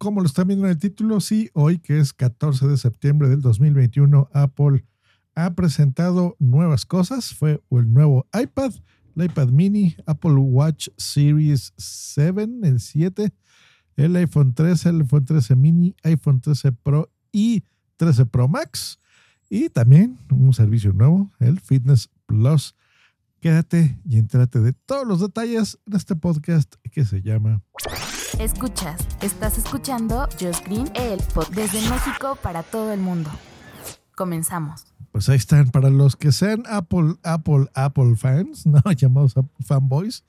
Como lo están viendo en el título, sí, hoy que es 14 de septiembre del 2021, Apple ha presentado nuevas cosas. Fue el nuevo iPad, el iPad mini, Apple Watch Series 7, el 7, el iPhone 13, el iPhone 13 mini, iPhone 13 Pro y 13 Pro Max. Y también un servicio nuevo, el Fitness Plus. Quédate y entrate de todos los detalles en este podcast que se llama Escuchas, estás escuchando Just Green, el podcast desde México para todo el mundo. Comenzamos. Pues ahí están, para los que sean Apple, Apple, Apple fans, ¿no? Llamados fanboys,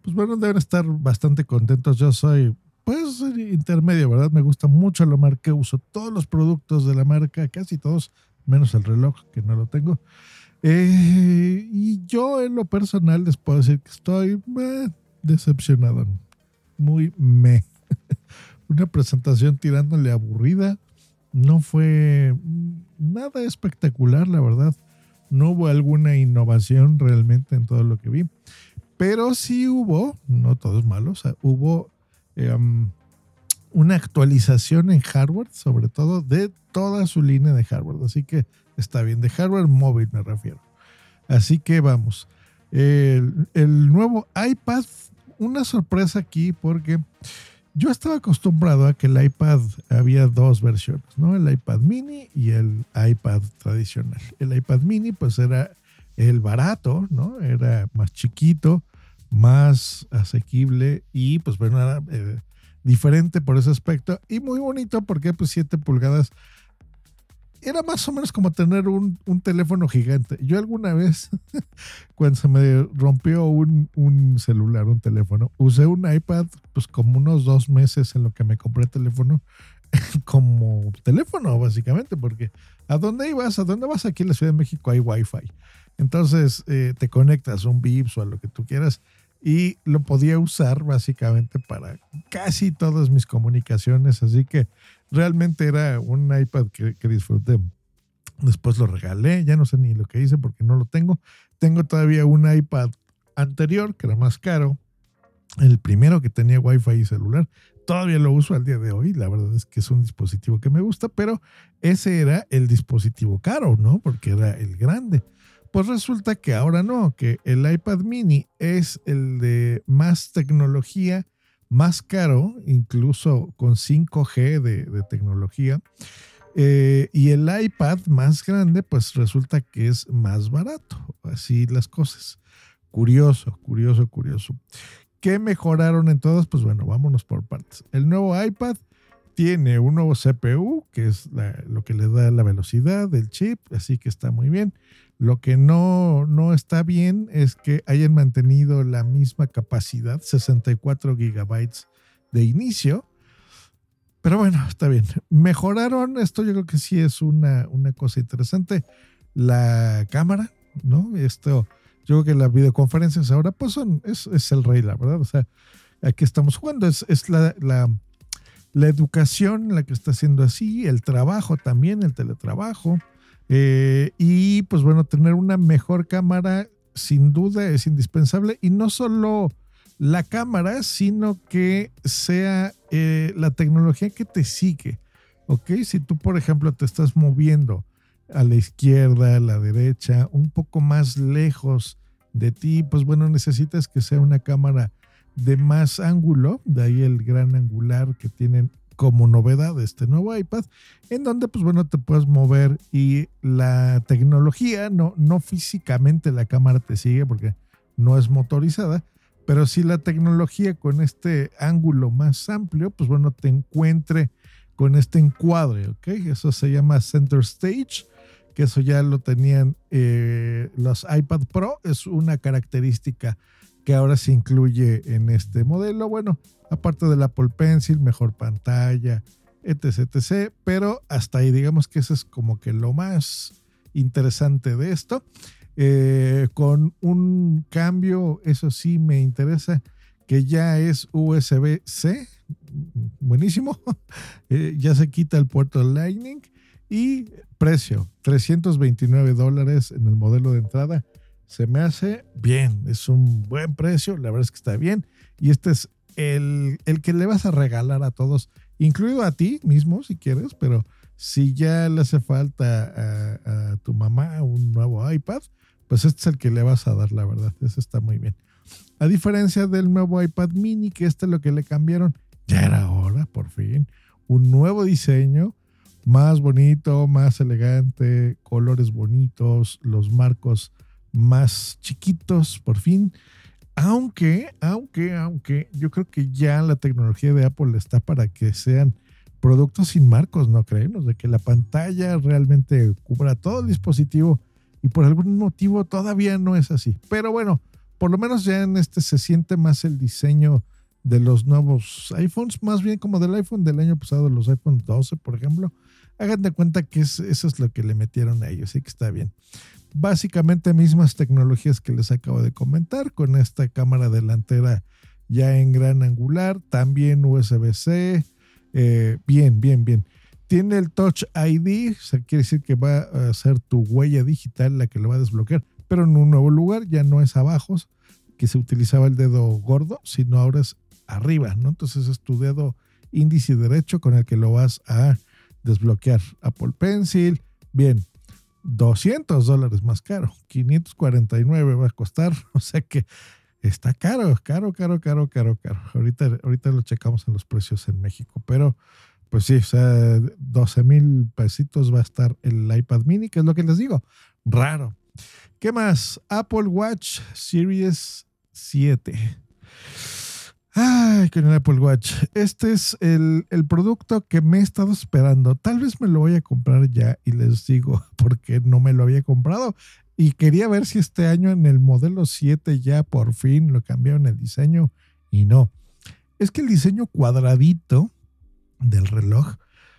pues bueno, deben estar bastante contentos. Yo soy, pues, intermedio, ¿verdad? Me gusta mucho la marca, uso todos los productos de la marca, casi todos, menos el reloj, que no lo tengo. Eh, y yo en lo personal les puedo decir que estoy eh, decepcionado muy me. Una presentación tirándole aburrida. No fue nada espectacular, la verdad. No hubo alguna innovación realmente en todo lo que vi. Pero sí hubo, no todos malos, hubo em, una actualización en hardware, sobre todo de toda su línea de hardware. Así que está bien, de hardware móvil me refiero. Así que vamos. El, el nuevo iPad una sorpresa aquí porque yo estaba acostumbrado a que el iPad había dos versiones, ¿no? El iPad mini y el iPad tradicional. El iPad mini pues era el barato, ¿no? Era más chiquito, más asequible y pues bueno, era eh, diferente por ese aspecto y muy bonito porque pues 7 pulgadas era más o menos como tener un, teléfono gigante. Yo alguna vez, cuando se me rompió un, celular, un teléfono, usé un iPad, pues como unos dos meses en lo que me compré teléfono, como teléfono, básicamente, porque ¿a dónde ibas? ¿A dónde vas? Aquí en la Ciudad de México hay Wi-Fi. Entonces eh, te conectas a un VIPS o a lo que tú quieras y lo podía usar básicamente para casi todas mis comunicaciones. Así que realmente era un iPad que, disfruté. Después lo regalé, ya no sé ni lo que hice porque no lo tengo. Tengo todavía un iPad anterior que era más caro, el primero que tenía Wi-Fi y celular. Todavía lo uso al día de hoy, la verdad es que es un dispositivo que me gusta, pero ese era el dispositivo caro, ¿no? Porque era el grande. Pues resulta que ahora no, que el iPad mini es el de más tecnología más caro, incluso con 5G de, tecnología. Eh, y el iPad más grande, pues resulta que es más barato. Así las cosas. Curioso, curioso, curioso. ¿Qué mejoraron en todas? Pues bueno, vámonos por partes. El nuevo iPad tiene un nuevo CPU, que es lo que le da la velocidad del chip, así que está muy bien. Lo que no, no está bien es que hayan mantenido la misma capacidad, 64 gigabytes de inicio. Pero bueno, está bien. Mejoraron, esto yo creo que sí es una, una cosa interesante. La cámara, ¿no? Esto, yo creo que las videoconferencias ahora, pues son, es, es el rey, la verdad. O sea, aquí estamos jugando, es, es la, la, la educación la que está haciendo así, el trabajo también, el teletrabajo. Eh, y pues bueno, tener una mejor cámara sin duda es indispensable y no solo la cámara, sino que sea eh, la tecnología que te sigue. ¿Ok? Si tú, por ejemplo, te estás moviendo a la izquierda, a la derecha, un poco más lejos de ti, pues bueno, necesitas que sea una cámara de más ángulo, de ahí el gran angular que tienen como novedad de este nuevo iPad, en donde pues bueno te puedes mover y la tecnología, no, no físicamente la cámara te sigue porque no es motorizada, pero si la tecnología con este ángulo más amplio, pues bueno, te encuentre con este encuadre, ¿ok? Eso se llama Center Stage, que eso ya lo tenían eh, los iPad Pro, es una característica que ahora se incluye en este modelo. Bueno, aparte del Apple Pencil, mejor pantalla, etc, etc. Pero hasta ahí, digamos que eso es como que lo más interesante de esto. Eh, con un cambio, eso sí me interesa, que ya es USB-C. Buenísimo. Eh, ya se quita el puerto Lightning. Y precio, 329 dólares en el modelo de entrada. Se me hace bien, es un buen precio, la verdad es que está bien. Y este es el, el que le vas a regalar a todos, incluido a ti mismo si quieres, pero si ya le hace falta a, tu mamá un nuevo iPad, pues este es el que le vas a dar, la verdad. Eso está muy bien. A diferencia del nuevo iPad mini, que este es lo que le cambiaron, ya era hora, por fin. Un nuevo diseño, más bonito, más elegante, colores bonitos, los marcos más chiquitos, por fin. Aunque, aunque, aunque yo creo que ya la tecnología de Apple está para que sean productos sin marcos, ¿no creen? de que la pantalla realmente cubra todo el dispositivo y por algún motivo todavía no es así. Pero bueno, por lo menos ya en este se siente más el diseño de los nuevos iPhones, más bien como del iPhone del año pasado, los iPhone 12, por ejemplo. Hagan de cuenta que eso es lo que le metieron a ellos, así que está bien. Básicamente mismas tecnologías que les acabo de comentar, con esta cámara delantera ya en gran angular, también USB-C, eh, bien, bien, bien. Tiene el Touch ID, o sea, quiere decir que va a ser tu huella digital la que lo va a desbloquear, pero en un nuevo lugar, ya no es abajo, que se utilizaba el dedo gordo, sino ahora es arriba, ¿no? Entonces es tu dedo índice derecho con el que lo vas a desbloquear. Apple Pencil, bien, 200 dólares más caro, 549 va a costar, o sea que está caro, caro, caro, caro, caro, caro. Ahorita, ahorita lo checamos en los precios en México, pero pues sí, o sea, 12 mil pesitos va a estar el iPad mini, que es lo que les digo, raro. ¿Qué más? Apple Watch Series 7. Ay, con el Apple Watch. Este es el, el, producto que me he estado esperando. Tal vez me lo voy a comprar ya y les digo porque no me lo había comprado. Y quería ver si este año en el modelo 7 ya por fin lo cambiaron el diseño y no. Es que el diseño cuadradito del reloj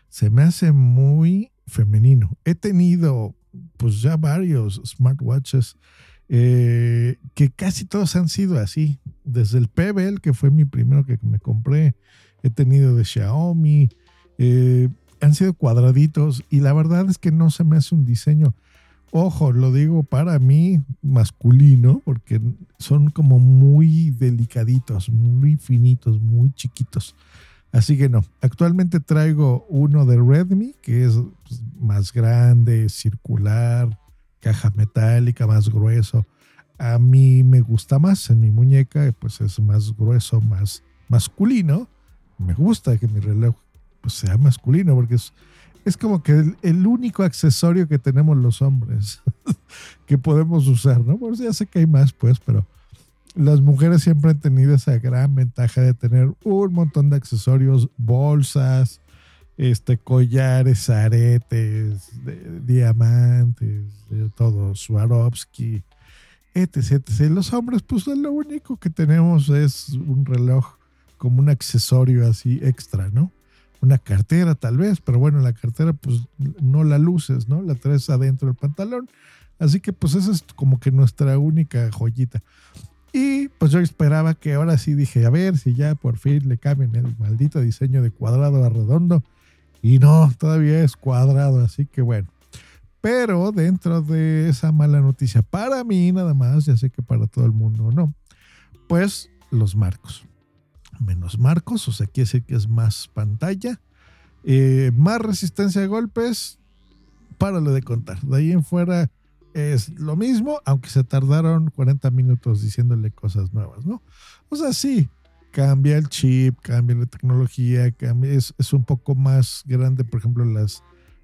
se me hace muy femenino. He tenido pues ya varios smartwatches eh, que casi todos han sido así. Desde el Pebble, que fue mi primero que me compré, he tenido de Xiaomi, eh, han sido cuadraditos y la verdad es que no se me hace un diseño ojo, lo digo para mí masculino, porque son como muy delicaditos, muy finitos, muy chiquitos. Así que no, actualmente traigo uno de Redmi, que es pues, más grande, circular, caja metálica, más grueso. A mí me gusta más, en mi muñeca pues es más grueso, más masculino. Me gusta que mi reloj pues, sea masculino porque es es como que el, único accesorio que tenemos los hombres que podemos usar, ¿no? Por ya sé que hay más, pues, pero las mujeres siempre han tenido esa gran ventaja de tener un montón de accesorios, bolsas, este, collares, aretes, diamantes, de todo, Swarovski, etc. Los hombres, pues lo único que tenemos es un reloj como un accesorio así extra, ¿no? una cartera tal vez, pero bueno, la cartera pues no la luces, ¿no? La traes adentro del pantalón. Así que pues esa es como que nuestra única joyita. Y pues yo esperaba que ahora sí dije, a ver si ya por fin le cambian el maldito diseño de cuadrado a redondo. Y no, todavía es cuadrado, así que bueno. Pero dentro de esa mala noticia, para mí nada más, ya sé que para todo el mundo no, pues los marcos menos marcos, o sea, quiere decir que es más pantalla, eh, más resistencia de golpes, párale de contar. De ahí en fuera es lo mismo, aunque se tardaron 40 minutos diciéndole cosas nuevas, ¿no? O sea, sí, cambia el chip, cambia la tecnología, es, un poco más grande, por ejemplo, las,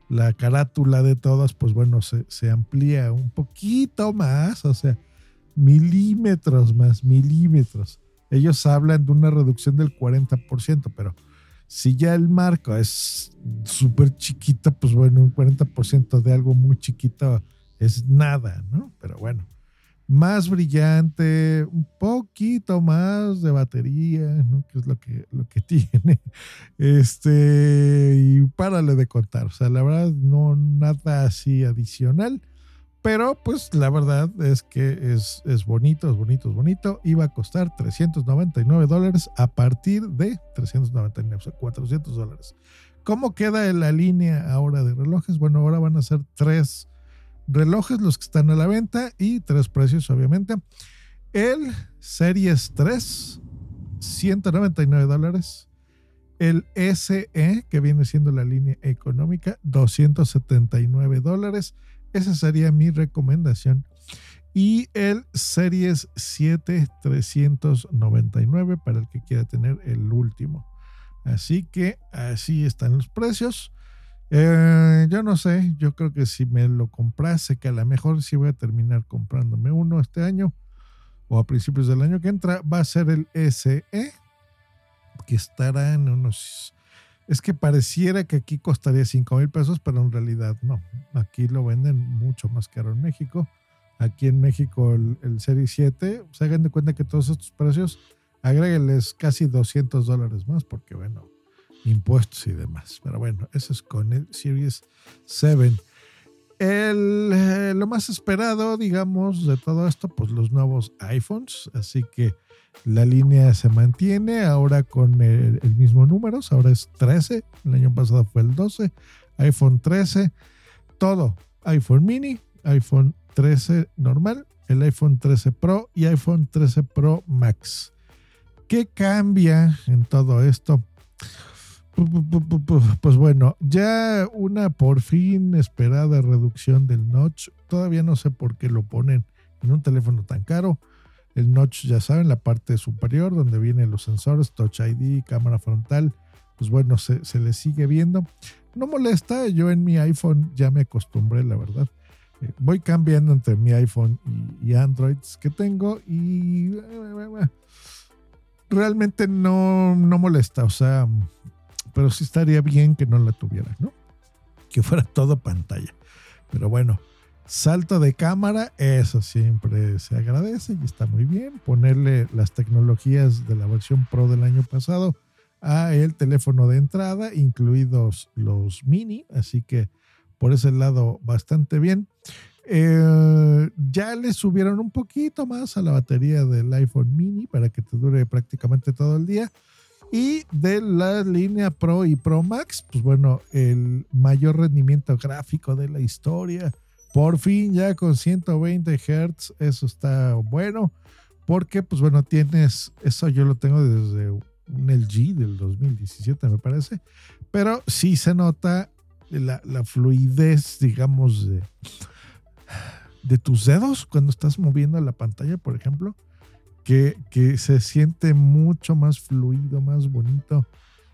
la carátula de todas, pues bueno, se, amplía un poquito más, o sea, milímetros más, milímetros ellos hablan de una reducción del 40%, pero si ya el marco es súper chiquito, pues bueno, un 40% de algo muy chiquito es nada, ¿no? Pero bueno, más brillante, un poquito más de batería, ¿no? que es lo que, lo que tiene. Este, y párale de contar. O sea, la verdad, no nada así adicional. Pero pues la verdad es que es, es bonito, es bonito, es bonito. Iba a costar 399 dólares a partir de 399, o sea, 400 dólares. ¿Cómo queda la línea ahora de relojes? Bueno, ahora van a ser tres relojes los que están a la venta y tres precios, obviamente. El Series 3, 199 dólares. El SE, que viene siendo la línea económica, 279 dólares. Esa sería mi recomendación. Y el Series 7 399 para el que quiera tener el último. Así que así están los precios. Eh, yo no sé, yo creo que si me lo comprase, que a lo mejor sí voy a terminar comprándome uno este año o a principios del año que entra, va a ser el SE, que estará en unos es que pareciera que aquí costaría 5 mil pesos, pero en realidad no. Aquí lo venden mucho más caro en México. Aquí en México el, el Serie 7, se hagan de cuenta que todos estos precios, agréguenles casi 200 dólares más, porque bueno, impuestos y demás. Pero bueno, eso es con el Series 7. El, eh, lo más esperado, digamos, de todo esto, pues los nuevos iPhones. Así que la línea se mantiene ahora con el, mismo número, ahora es 13, el año pasado fue el 12, iPhone 13, todo, iPhone mini, iPhone 13 normal, el iPhone 13 Pro y iPhone 13 Pro Max. ¿Qué cambia en todo esto? Pues bueno, ya una por fin esperada reducción del notch. Todavía no sé por qué lo ponen en un teléfono tan caro. El notch, ya saben, la parte superior donde vienen los sensores, Touch ID, cámara frontal, pues bueno, se, le sigue viendo. No molesta, yo en mi iPhone ya me acostumbré, la verdad. Eh, voy cambiando entre mi iPhone y, y Androids que tengo y eh, realmente no, no molesta, o sea, pero sí estaría bien que no la tuviera, ¿no? Que fuera todo pantalla. Pero bueno, Salto de cámara, eso siempre se agradece y está muy bien. Ponerle las tecnologías de la versión Pro del año pasado a el teléfono de entrada, incluidos los mini, así que por ese lado bastante bien. Eh, ya le subieron un poquito más a la batería del iPhone mini para que te dure prácticamente todo el día. Y de la línea Pro y Pro Max, pues bueno, el mayor rendimiento gráfico de la historia. Por fin ya con 120 Hz, eso está bueno, porque pues bueno, tienes, eso yo lo tengo desde un LG del 2017 me parece, pero sí se nota la, fluidez, digamos, de, de tus dedos cuando estás moviendo la pantalla, por ejemplo, que, se siente mucho más fluido, más bonito.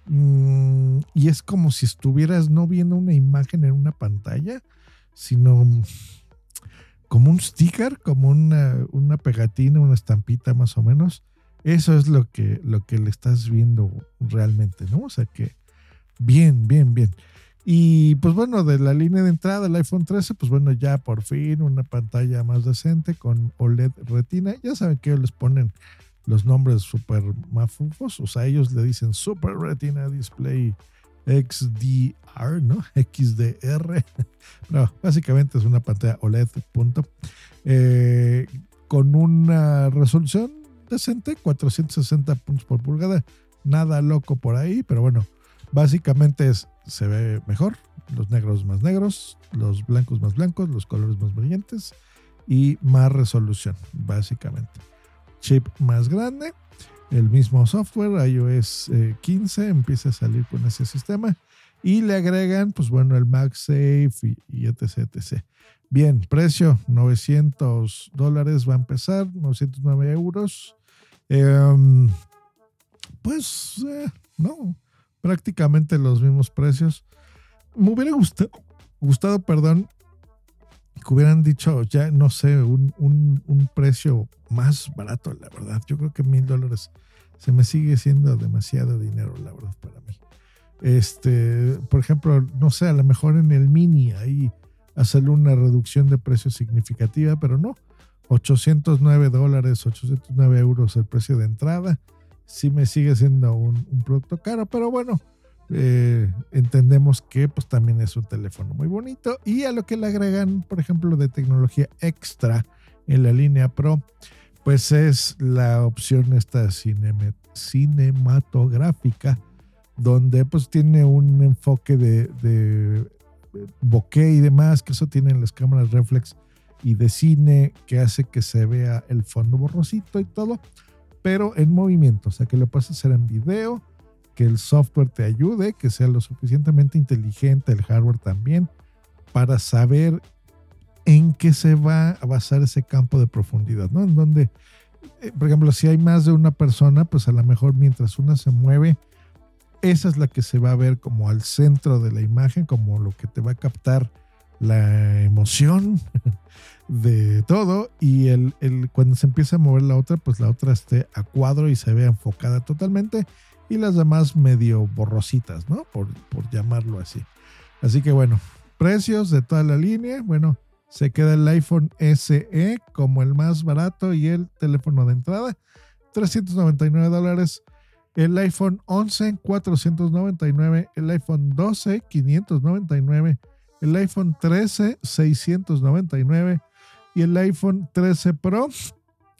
Mm, y es como si estuvieras no viendo una imagen en una pantalla, sino como un sticker, como una, pegatina, una estampita más o menos. Eso es lo que, lo que le estás viendo realmente, ¿no? O sea que bien, bien, bien. Y pues bueno, de la línea de entrada del iPhone 13, pues bueno, ya por fin una pantalla más decente con OLED Retina. Ya saben que ellos les ponen los nombres súper mafufos, o sea, ellos le dicen Super Retina Display XDR, ¿no? XDR. No, básicamente es una pantalla OLED, punto. Eh, con una resolución decente, 460 puntos por pulgada. Nada loco por ahí, pero bueno, básicamente es, se ve mejor. Los negros más negros, los blancos más blancos, los colores más brillantes y más resolución, básicamente. Chip más grande el mismo software, iOS 15, eh, empieza a salir con ese sistema y le agregan, pues bueno, el MagSafe y, etc, etc. Bien, precio 900 dólares va a empezar, 909 euros. Em, pues, eh, no, prácticamente los mismos precios. Me hubiera gustado, gustado perdón, que hubieran dicho ya, no sé, un, un, precio más barato, la verdad. Yo creo que mil dólares se me sigue siendo demasiado dinero, la verdad, para mí. Este, por ejemplo, no sé, a lo mejor en el mini ahí hacerle una reducción de precio significativa, pero no. 809 dólares, 809 euros el precio de entrada. Sí me sigue siendo un, producto caro, pero bueno, eh, entendemos que pues también es un teléfono muy bonito y a lo que le agregan, por ejemplo, de tecnología extra en la línea Pro, pues es la opción esta cinematográfica, donde pues tiene un enfoque de, de bokeh y demás, que eso tienen las cámaras reflex y de cine, que hace que se vea el fondo borrosito y todo, pero en movimiento, o sea que lo puedes hacer en video, que el software te ayude, que sea lo suficientemente inteligente, el hardware también, para saber en qué se va a basar ese campo de profundidad, ¿no? En donde, eh, por ejemplo, si hay más de una persona, pues a lo mejor mientras una se mueve, esa es la que se va a ver como al centro de la imagen, como lo que te va a captar la emoción de todo y el, el, cuando se empieza a mover la otra, pues la otra esté a cuadro y se vea enfocada totalmente y las demás medio borrositas, ¿no? Por, por llamarlo así. Así que bueno, precios de toda la línea. Bueno, se queda el iPhone SE como el más barato y el teléfono de entrada, 399 dólares. El iPhone 11, 499. El iPhone 12, 599. El iPhone 13, 699. Y el iPhone 13 Pro,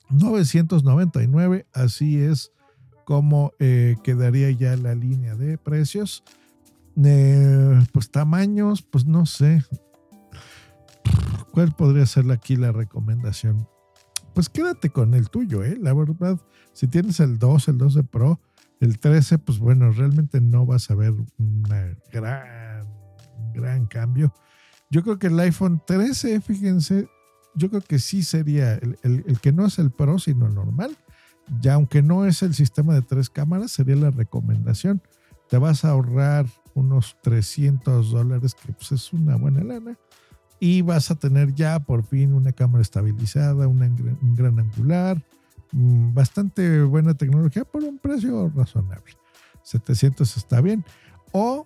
999. Así es cómo eh, quedaría ya la línea de precios. Eh, pues tamaños, pues no sé. ¿Cuál podría ser aquí la recomendación? Pues quédate con el tuyo, ¿eh? La verdad, si tienes el 2, el 12 Pro, el 13, pues bueno, realmente no vas a ver un gran, gran cambio. Yo creo que el iPhone 13, fíjense, yo creo que sí sería el, el que no es el Pro, sino el normal ya aunque no es el sistema de tres cámaras, sería la recomendación. Te vas a ahorrar unos 300 dólares, que pues es una buena lana, y vas a tener ya por fin una cámara estabilizada, una, un gran angular, mm, bastante buena tecnología por un precio razonable. 700 está bien. O,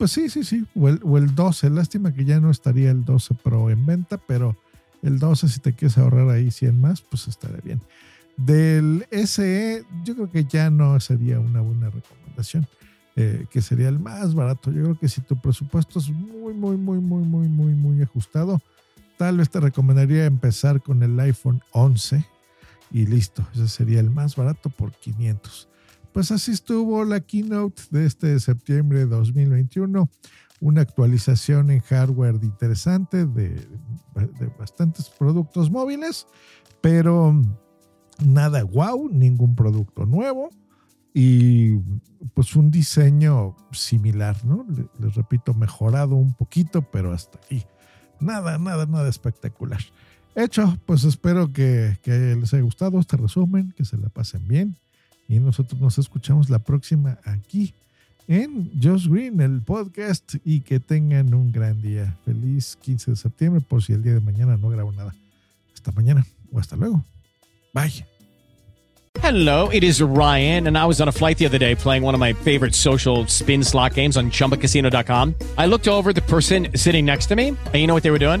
pues sí, sí, sí, o el, o el 12. Lástima que ya no estaría el 12 Pro en venta, pero el 12 si te quieres ahorrar ahí 100 más, pues estaría bien. Del SE, yo creo que ya no sería una buena recomendación, eh, que sería el más barato. Yo creo que si tu presupuesto es muy, muy, muy, muy, muy, muy, muy ajustado, tal vez te recomendaría empezar con el iPhone 11 y listo, ese sería el más barato por 500. Pues así estuvo la keynote de este septiembre de 2021 una actualización en hardware interesante de, bastantes productos móviles, pero nada wow, ningún producto nuevo y pues un diseño similar, ¿no? Les, repito, mejorado un poquito, pero hasta ahí. Nada, nada, nada espectacular. Hecho, pues espero que, que les haya gustado este resumen, que se la pasen bien y nosotros nos escuchamos la próxima aquí en Josh Green, el podcast, y que tengan un gran día. Feliz 15 de septiembre, por si el día de mañana no grabo nada. Hasta mañana o hasta luego. Bye. Hello, it is Ryan, and I was on a flight the other day playing one of my favorite social spin slot games on chumbacasino.com. I looked over the person sitting next to me, and you know what they were doing?